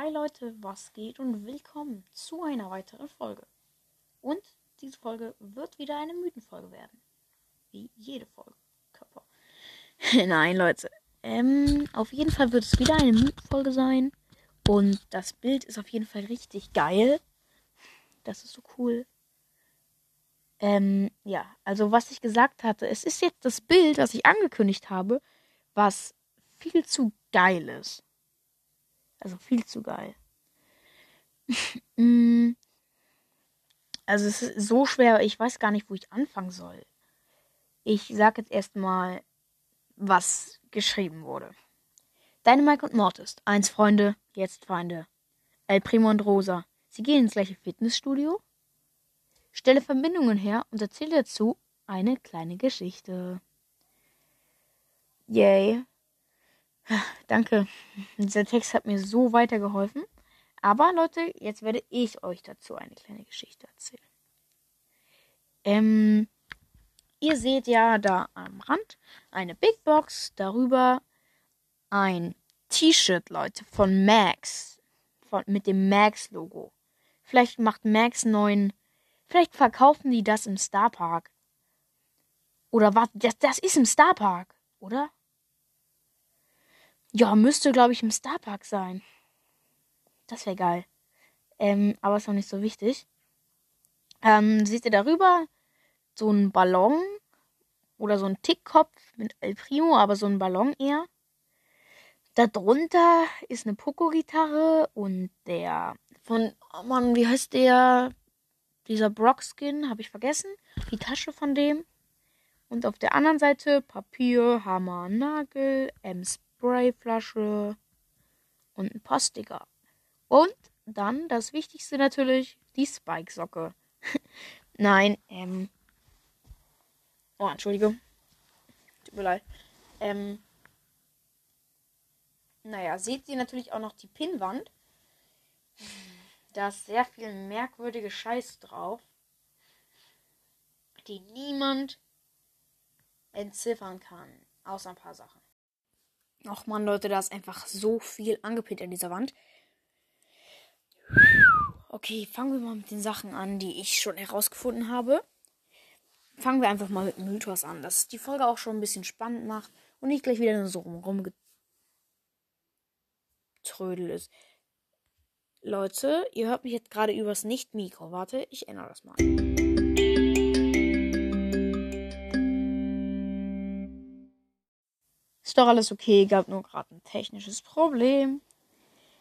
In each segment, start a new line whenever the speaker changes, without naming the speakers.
Hi Leute, was geht und willkommen zu einer weiteren Folge. Und diese Folge wird wieder eine Mythenfolge werden. Wie jede Folge. Körper. Nein, Leute. Ähm, auf jeden Fall wird es wieder eine Mythenfolge sein. Und das Bild ist auf jeden Fall richtig geil. Das ist so cool. Ähm, ja, also was ich gesagt hatte, es ist jetzt das Bild, was ich angekündigt habe, was viel zu geil ist. Also viel zu geil. Mm. also es ist so schwer, ich weiß gar nicht, wo ich anfangen soll. Ich sag jetzt erstmal, was geschrieben wurde. Deine Mike und Mortis. Eins Freunde, jetzt Feinde. El Primo und Rosa. Sie gehen ins gleiche Fitnessstudio. Stelle Verbindungen her und erzähle dazu eine kleine Geschichte. Yay. Danke. Dieser Text hat mir so weitergeholfen. Aber Leute, jetzt werde ich euch dazu eine kleine Geschichte erzählen. Ähm, ihr seht ja da am Rand eine Big Box, darüber ein T-Shirt, Leute, von Max. Von, mit dem Max-Logo. Vielleicht macht Max neuen. Vielleicht verkaufen die das im Star Park. Oder was? Das, das ist im Star Park, oder? Ja, müsste, glaube ich, im Starpark sein. Das wäre geil. Ähm, aber ist noch nicht so wichtig. Ähm, seht ihr darüber so einen Ballon oder so einen Tickkopf mit El Primo, aber so ein Ballon eher. Darunter ist eine Poco-Gitarre und der von, oh Mann, wie heißt der? Dieser Brock-Skin, habe ich vergessen. Die Tasche von dem. Und auf der anderen Seite Papier, Hammer, Nagel, Ems Sprayflasche und ein paar Sticker. Und dann das Wichtigste natürlich, die Spike-Socke. Nein, ähm. Oh, Entschuldigung. Tut mir leid. Ähm. Naja, seht ihr natürlich auch noch die Pinnwand. Da ist sehr viel merkwürdige Scheiß drauf, die niemand entziffern kann. Außer ein paar Sachen. Och man, Leute, da ist einfach so viel angepinnt an dieser Wand. Okay, fangen wir mal mit den Sachen an, die ich schon herausgefunden habe. Fangen wir einfach mal mit Mythos an, dass die Folge auch schon ein bisschen spannend macht und nicht gleich wieder nur so rumgetrödel ist. Leute, ihr hört mich jetzt gerade übers Nicht-Mikro. Warte, ich ändere das mal. Ist doch alles okay, gab nur gerade ein technisches Problem.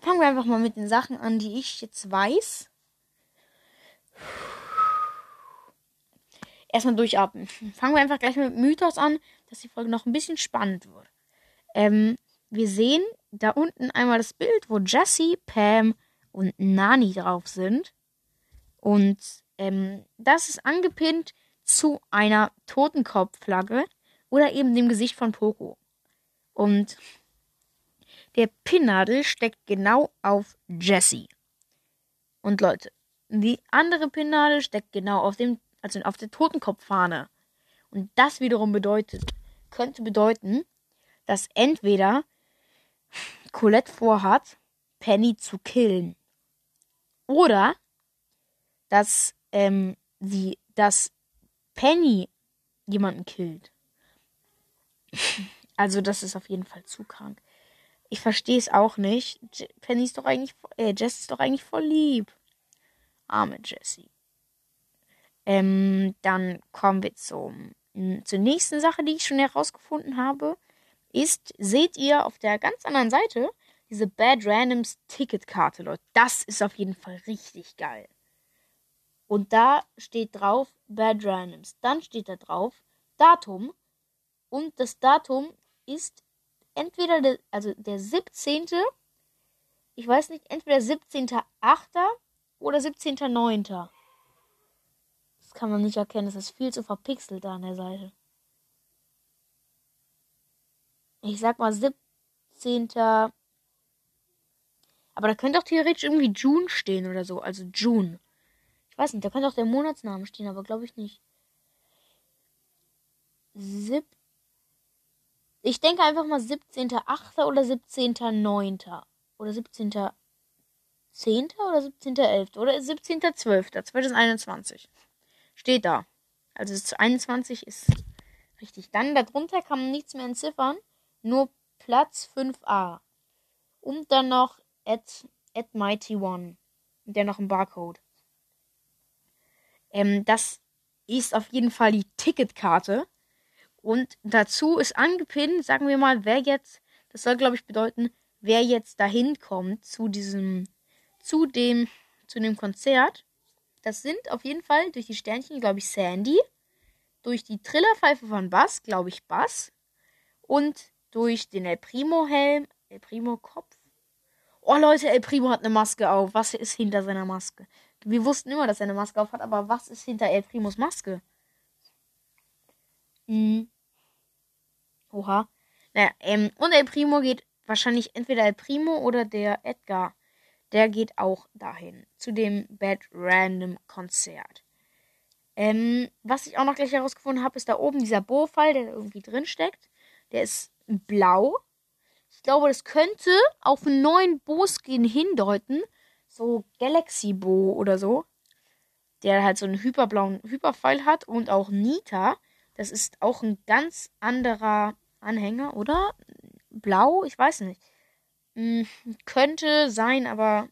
Fangen wir einfach mal mit den Sachen an, die ich jetzt weiß. Erstmal durchatmen. Fangen wir einfach gleich mit Mythos an, dass die Folge noch ein bisschen spannend wird. Ähm, wir sehen da unten einmal das Bild, wo Jessie, Pam und Nani drauf sind. Und ähm, das ist angepinnt zu einer Totenkopfflagge oder eben dem Gesicht von Poco. Und der Pinnadel steckt genau auf Jesse. Und Leute, die andere Pinnadel steckt genau auf dem, also auf der Totenkopffahne. Und das wiederum bedeutet, könnte bedeuten, dass entweder Colette vorhat, Penny zu killen. Oder dass ähm, sie, dass Penny jemanden killt. Also das ist auf jeden Fall zu krank. Ich verstehe es auch nicht. Penny ist doch eigentlich, äh, Jess ist doch eigentlich voll lieb. Arme Jessie. Ähm, dann kommen wir zum, zur nächsten Sache, die ich schon herausgefunden habe. Ist, seht ihr auf der ganz anderen Seite diese Bad Randoms Ticketkarte, Leute. Das ist auf jeden Fall richtig geil. Und da steht drauf Bad Randoms. Dann steht da drauf Datum. Und das Datum ist entweder der, also der 17. Ich weiß nicht, entweder 17.8. oder 17.9. Das kann man nicht erkennen. Das ist viel zu verpixelt da an der Seite. Ich sag mal 17. Aber da könnte auch theoretisch irgendwie June stehen oder so. Also June. Ich weiß nicht, da könnte auch der Monatsname stehen, aber glaube ich nicht. 17. Ich denke einfach mal 17.8. oder 17.9. Oder 17. 10. oder 17.11. oder 17.12.2021. Steht da. Also das 21 ist richtig. Dann darunter kann man nichts mehr entziffern. Nur Platz 5a. Und dann noch at, at Mighty One. Und dann noch ein Barcode. Ähm, das ist auf jeden Fall die Ticketkarte. Und dazu ist angepinnt, sagen wir mal, wer jetzt, das soll glaube ich bedeuten, wer jetzt dahin kommt zu diesem, zu dem, zu dem Konzert. Das sind auf jeden Fall durch die Sternchen, glaube ich, Sandy, durch die Trillerpfeife von Bass, glaube ich, Bass, und durch den El Primo Helm, El Primo Kopf. Oh Leute, El Primo hat eine Maske auf. Was ist hinter seiner Maske? Wir wussten immer, dass er eine Maske auf hat, aber was ist hinter El Primos Maske? Hm. Oha. Naja, ähm, und El Primo geht wahrscheinlich entweder El Primo oder der Edgar. Der geht auch dahin. Zu dem Bad Random Konzert. Ähm, was ich auch noch gleich herausgefunden habe, ist da oben dieser Bo-Fall, der irgendwie drin steckt. Der ist blau. Ich glaube, das könnte auf einen neuen Bo-Skin hindeuten. So Galaxy Bo oder so. Der halt so einen hyperblauen Hyperpfeil hat. Und auch Nita. Das ist auch ein ganz anderer Anhänger, oder? Blau? Ich weiß nicht. Hm, könnte sein, aber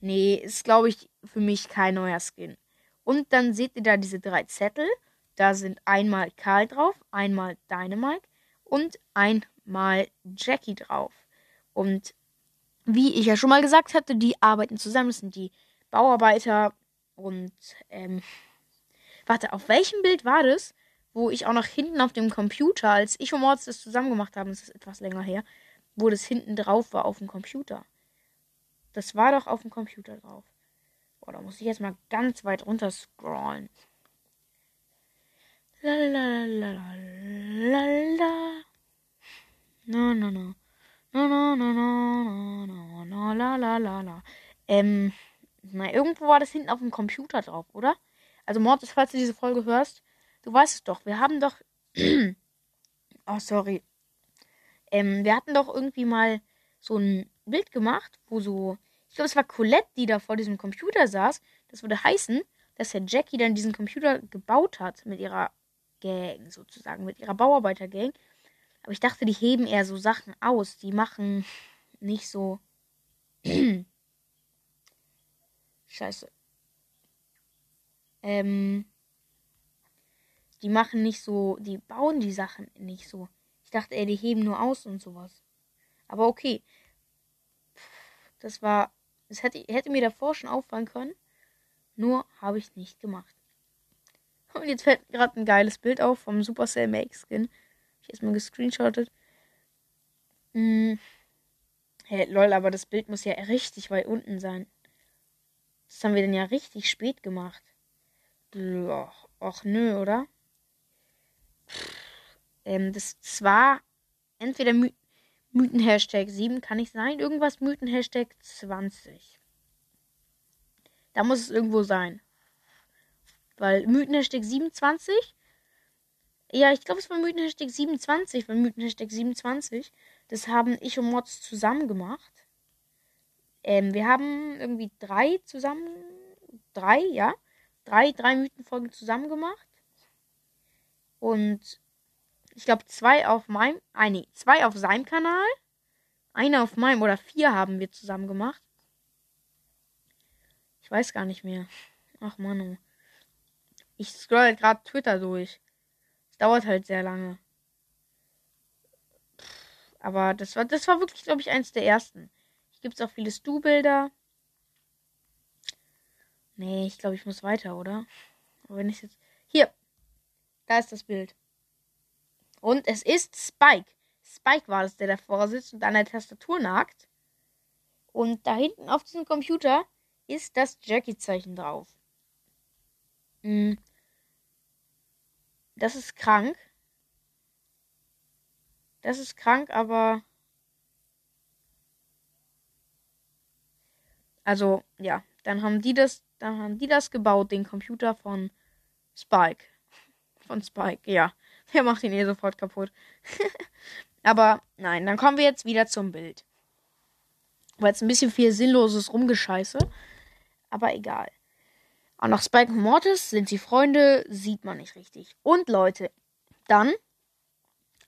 nee, ist glaube ich für mich kein neuer Skin. Und dann seht ihr da diese drei Zettel. Da sind einmal Karl drauf, einmal Dynamite und einmal Jackie drauf. Und wie ich ja schon mal gesagt hatte, die arbeiten zusammen. Das sind die Bauarbeiter. Und ähm, warte, auf welchem Bild war das? Wo ich auch noch hinten auf dem Computer, als ich und Moritz das zusammen gemacht haben, das ist etwas länger her, wo das hinten drauf war auf dem Computer. Das war doch auf dem Computer drauf. Boah, da muss ich jetzt mal ganz weit runter scrollen. Lalalala. No, no, no. No, no, no, no, no, no, la, la, la, la. Ähm, na, irgendwo war das hinten auf dem Computer drauf, oder? Also, Mortis, falls du diese Folge hörst, Du weißt es doch, wir haben doch. oh, sorry. Ähm, wir hatten doch irgendwie mal so ein Bild gemacht, wo so. Ich glaube, es war Colette, die da vor diesem Computer saß. Das würde heißen, dass Herr Jackie dann diesen Computer gebaut hat mit ihrer Gang, sozusagen, mit ihrer Bauarbeitergang. Aber ich dachte, die heben eher so Sachen aus. Die machen nicht so. Scheiße. Ähm die machen nicht so, die bauen die Sachen nicht so. Ich dachte, ey, die heben nur aus und sowas. Aber okay. Das war, das hätte, hätte mir davor schon auffallen können. Nur habe ich nicht gemacht. Und jetzt fällt gerade ein geiles Bild auf vom Supercell Make Skin. Ich erstmal gescreenshottet. Hm. Hey, lol, aber das Bild muss ja richtig weit unten sein. Das haben wir denn ja richtig spät gemacht. Och, och nö, oder? Ähm, das, war entweder My Mythen-Hashtag 7, kann nicht sein. Irgendwas Mythen-Hashtag 20. Da muss es irgendwo sein. Weil Mythen-Hashtag 27. Ja, ich glaube, es war Mythen-Hashtag 27. Weil Mythen-Hashtag 27. Das haben ich und Mods zusammen gemacht. Ähm, wir haben irgendwie drei zusammen. Drei, ja. Drei, drei Mythenfolgen zusammen gemacht. Und ich glaube, zwei auf meinem, ah, nee, zwei auf seinem Kanal, eine auf meinem oder vier haben wir zusammen gemacht. Ich weiß gar nicht mehr. Ach Mann. Ich scroll gerade Twitter durch. Es dauert halt sehr lange. Aber das war, das war wirklich, glaube ich, eins der ersten. Hier gibt es auch viele Stu-Bilder. Nee, ich glaube, ich muss weiter, oder? Aber wenn ich jetzt. Da ist das Bild. Und es ist Spike. Spike war es, der davor sitzt und an der Tastatur nagt. Und da hinten auf diesem Computer ist das Jackie-Zeichen drauf. Hm. Das ist krank. Das ist krank, aber. Also, ja, dann haben die das, dann haben die das gebaut, den Computer von Spike von Spike. Ja, der macht ihn eh sofort kaputt. Aber nein, dann kommen wir jetzt wieder zum Bild. Weil es ein bisschen viel sinnloses Rumgescheiße. Aber egal. Auch noch Spike und Mortis sind sie Freunde, sieht man nicht richtig. Und Leute, dann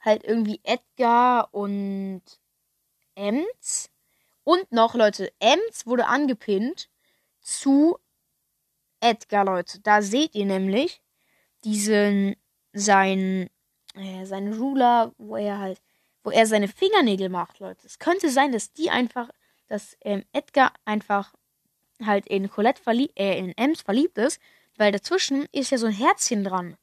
halt irgendwie Edgar und Ems. Und noch, Leute, Ems wurde angepinnt zu Edgar, Leute. Da seht ihr nämlich diesen, sein, äh, seinen Ruler, wo er halt, wo er seine Fingernägel macht, Leute. Es könnte sein, dass die einfach, dass ähm, Edgar einfach halt in Colette verliebt, äh, in Ems verliebt ist, weil dazwischen ist ja so ein Herzchen dran.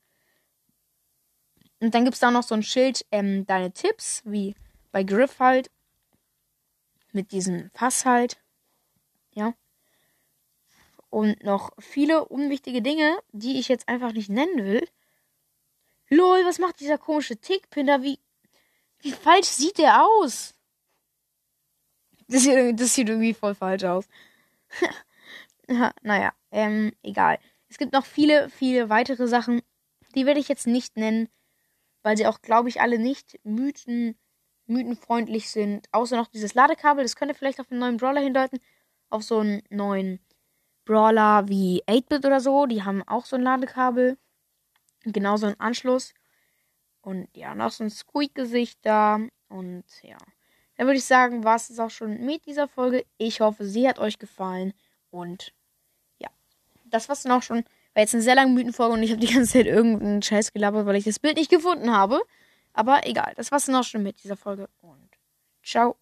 Und dann gibt es da noch so ein Schild, ähm, deine Tipps, wie bei Griff halt. Mit diesem Fass halt. Ja. Und noch viele unwichtige Dinge, die ich jetzt einfach nicht nennen will. Lol, was macht dieser komische Tickpinder? Wie, wie falsch sieht der aus? Das sieht, das sieht irgendwie voll falsch aus. naja, ähm, egal. Es gibt noch viele, viele weitere Sachen. Die werde ich jetzt nicht nennen, weil sie auch, glaube ich, alle nicht Mythen, mythenfreundlich sind. Außer noch dieses Ladekabel. Das könnte vielleicht auf einen neuen Brawler hindeuten. Auf so einen neuen Brawler wie 8-Bit oder so. Die haben auch so ein Ladekabel. Genauso ein Anschluss. Und ja, noch so ein Squeak-Gesicht da. Und ja. Dann würde ich sagen, war es auch schon mit dieser Folge. Ich hoffe, sie hat euch gefallen. Und ja, das war's dann auch schon. War jetzt eine sehr lange Mythenfolge und ich habe die ganze Zeit irgendeinen Scheiß gelabert, weil ich das Bild nicht gefunden habe. Aber egal, das war's dann auch schon mit dieser Folge. Und ciao.